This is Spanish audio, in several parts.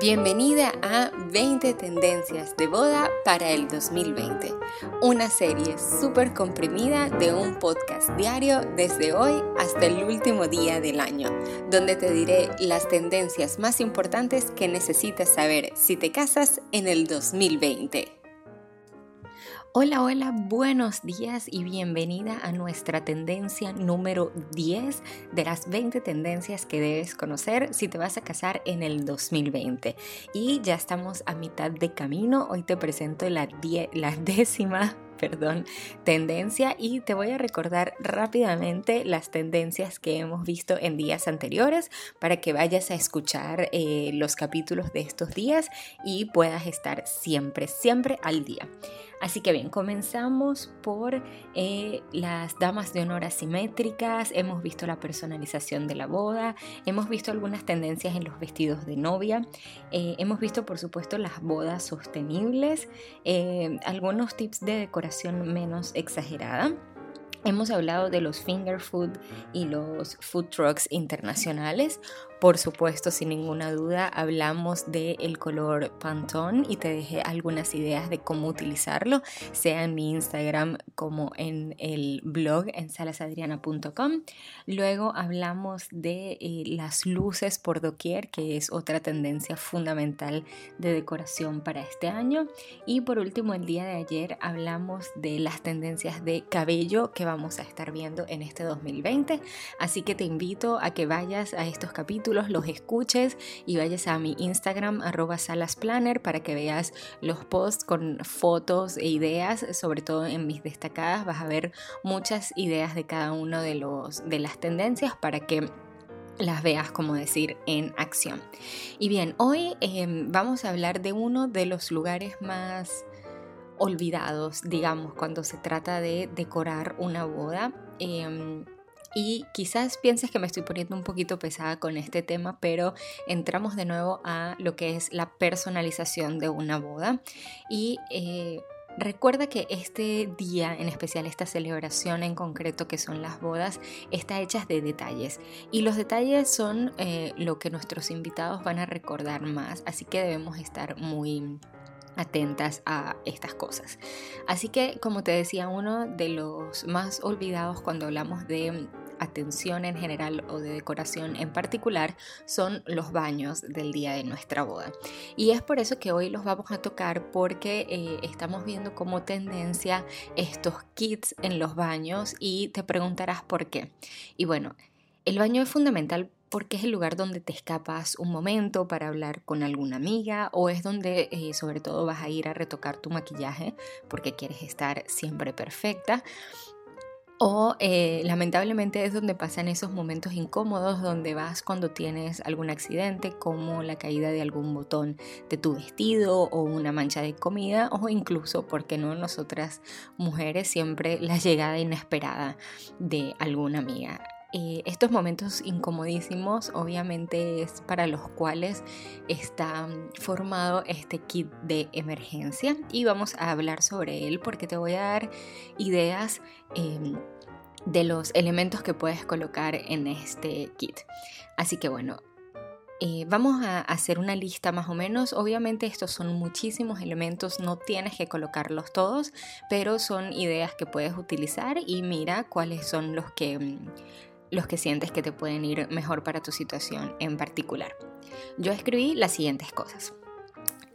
Bienvenida a 20 tendencias de boda para el 2020, una serie súper comprimida de un podcast diario desde hoy hasta el último día del año, donde te diré las tendencias más importantes que necesitas saber si te casas en el 2020. Hola, hola, buenos días y bienvenida a nuestra tendencia número 10 de las 20 tendencias que debes conocer si te vas a casar en el 2020. Y ya estamos a mitad de camino, hoy te presento la, la décima perdón, tendencia y te voy a recordar rápidamente las tendencias que hemos visto en días anteriores para que vayas a escuchar eh, los capítulos de estos días y puedas estar siempre, siempre al día. Así que bien, comenzamos por eh, las damas de honor asimétricas, hemos visto la personalización de la boda, hemos visto algunas tendencias en los vestidos de novia, eh, hemos visto por supuesto las bodas sostenibles, algunos tips de decoración menos exagerada. Hemos hablado de los finger food y los food trucks internacionales. Por supuesto, sin ninguna duda, hablamos del color Pantone y te dejé algunas ideas de cómo utilizarlo, sea en mi Instagram como en el blog en salasadriana.com. Luego hablamos de eh, las luces por doquier, que es otra tendencia fundamental de decoración para este año. Y por último, el día de ayer hablamos de las tendencias de cabello que vamos a estar viendo en este 2020. Así que te invito a que vayas a estos capítulos los escuches y vayas a mi Instagram arroba salasplanner para que veas los posts con fotos e ideas, sobre todo en mis destacadas vas a ver muchas ideas de cada uno de, los, de las tendencias para que las veas, como decir, en acción. Y bien, hoy em, vamos a hablar de uno de los lugares más olvidados, digamos, cuando se trata de decorar una boda. Em, y quizás pienses que me estoy poniendo un poquito pesada con este tema, pero entramos de nuevo a lo que es la personalización de una boda. Y eh, Recuerda que este día, en especial esta celebración en concreto que son las bodas, está hecha de detalles y los detalles son eh, lo que nuestros invitados van a recordar más, así que debemos estar muy atentas a estas cosas. Así que, como te decía, uno de los más olvidados cuando hablamos de atención en general o de decoración en particular son los baños del día de nuestra boda. Y es por eso que hoy los vamos a tocar porque eh, estamos viendo como tendencia estos kits en los baños y te preguntarás por qué. Y bueno, el baño es fundamental porque es el lugar donde te escapas un momento para hablar con alguna amiga o es donde eh, sobre todo vas a ir a retocar tu maquillaje porque quieres estar siempre perfecta. O eh, lamentablemente es donde pasan esos momentos incómodos donde vas cuando tienes algún accidente como la caída de algún botón de tu vestido o una mancha de comida o incluso, porque no nosotras mujeres, siempre la llegada inesperada de alguna amiga. Eh, estos momentos incomodísimos obviamente es para los cuales está formado este kit de emergencia y vamos a hablar sobre él porque te voy a dar ideas em, de los elementos que puedes colocar en este kit. Así que bueno, eh, vamos a hacer una lista más o menos. Obviamente estos son muchísimos elementos, no tienes que colocarlos todos, pero son ideas que puedes utilizar y mira cuáles son los que los que sientes que te pueden ir mejor para tu situación en particular. Yo escribí las siguientes cosas.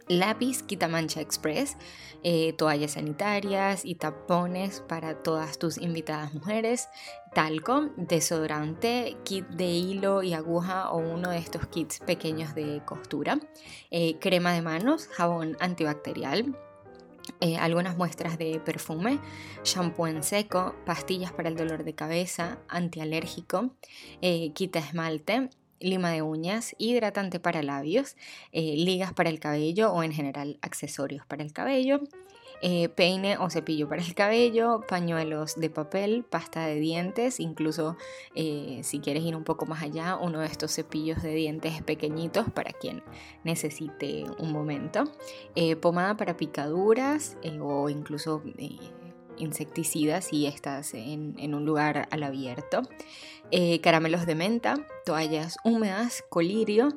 Lápiz Quitamancha Express, eh, toallas sanitarias y tapones para todas tus invitadas mujeres, talco, desodorante, kit de hilo y aguja o uno de estos kits pequeños de costura, eh, crema de manos, jabón antibacterial, eh, algunas muestras de perfume, shampoo en seco, pastillas para el dolor de cabeza, antialérgico, eh, quita esmalte, lima de uñas, hidratante para labios, eh, ligas para el cabello o en general accesorios para el cabello, eh, peine o cepillo para el cabello, pañuelos de papel, pasta de dientes, incluso eh, si quieres ir un poco más allá, uno de estos cepillos de dientes pequeñitos para quien necesite un momento, eh, pomada para picaduras o incluso insecticidas si estás en, un lugar al abierto. Caramelos de menta, toallas húmedas, colirio,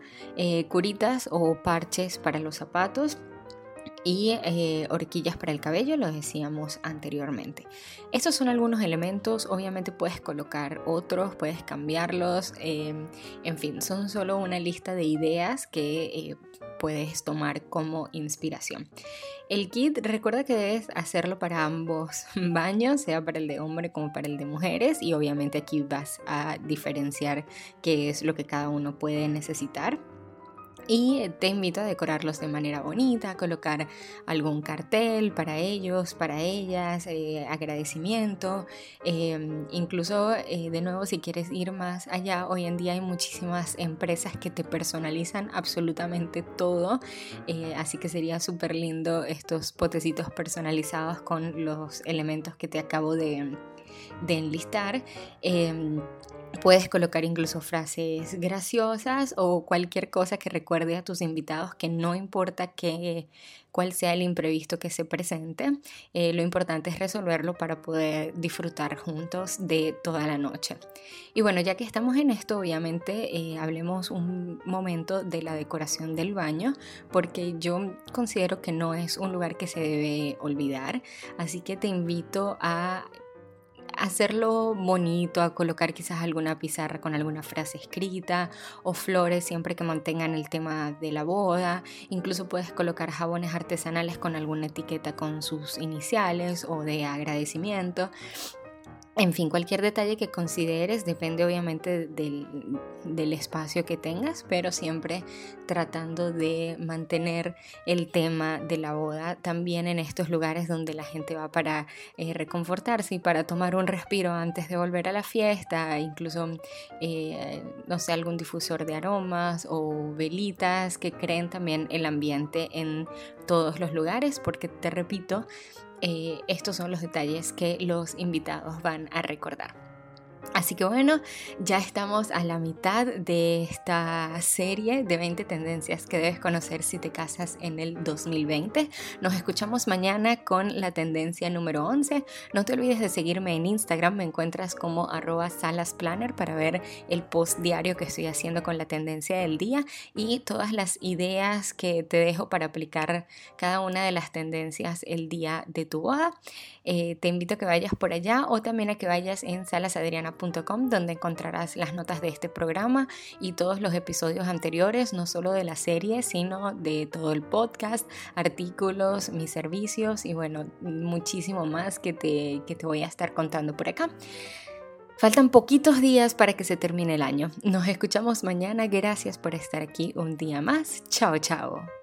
curitas o parches para los zapatos y eh, horquillas para el cabello, lo decíamos anteriormente. Estos son algunos elementos, obviamente puedes colocar otros, puedes cambiarlos, em, en fin, son solo una lista de ideas que eh, puedes tomar como inspiración. El kit, recuerda que debes hacerlo para ambos baños, sea para el de hombre como para el de mujeres, y obviamente aquí vas a diferenciar qué es lo que cada uno puede necesitar y te invito a decorarlos de manera bonita, colocar algún cartel para ellos, para ellas, eh, agradecimiento, em, incluso eh, de nuevo si quieres ir más allá, hoy en día hay muchísimas empresas que te personalizan absolutamente todo, eh, así que sería súper lindo estos potecitos personalizados con los elementos que te acabo de, de enlistar. Em, Puedes colocar incluso frases graciosas o cualquier cosa que recuerde a tus invitados que no importa que, cuál sea el imprevisto que se presente, eh, lo importante es resolverlo para poder disfrutar juntos de toda la noche. Y bueno, ya que estamos en esto, obviamente eh, hablemos un momento de la decoración del baño, porque yo considero que no es un lugar que se debe olvidar, así que te invito a hacerlo bonito, a colocar quizás alguna pizarra con alguna frase escrita o flores siempre que mantengan el tema de la boda. Incluso puedes colocar jabones artesanales con alguna etiqueta con sus iniciales o de agradecimiento. En fin, cualquier detalle que consideres depende obviamente del, espacio que tengas, pero siempre tratando de mantener el tema de la boda también en estos lugares donde la gente va para eh, reconfortarse y para tomar un respiro antes de volver a la fiesta, incluso, eh, no sé, algún difusor de aromas o velitas que creen también el ambiente en todos los lugares, porque te repito, eh, estos son los detalles que los invitados van a recordar. Así que bueno, ya estamos a la mitad de esta serie de 20 tendencias que debes conocer si te casas en el 2020. Nos escuchamos mañana con la tendencia número 11. No te olvides de seguirme en Instagram, me encuentras como arroba salasplanner para ver el post diario que estoy haciendo con la tendencia del día y todas las ideas que te dejo para aplicar cada una de las tendencias el día de tu boda. Eh, te invito a que vayas por allá o también a que vayas en donde encontrarás las notas de este programa y todos los episodios anteriores, no solo de la serie, sino de todo el podcast, artículos, mis servicios y bueno, muchísimo más que te, que te voy a estar contando por acá. Faltan poquitos días para que se termine el año. Nos escuchamos mañana. Gracias por estar aquí un día más. Chao, chao.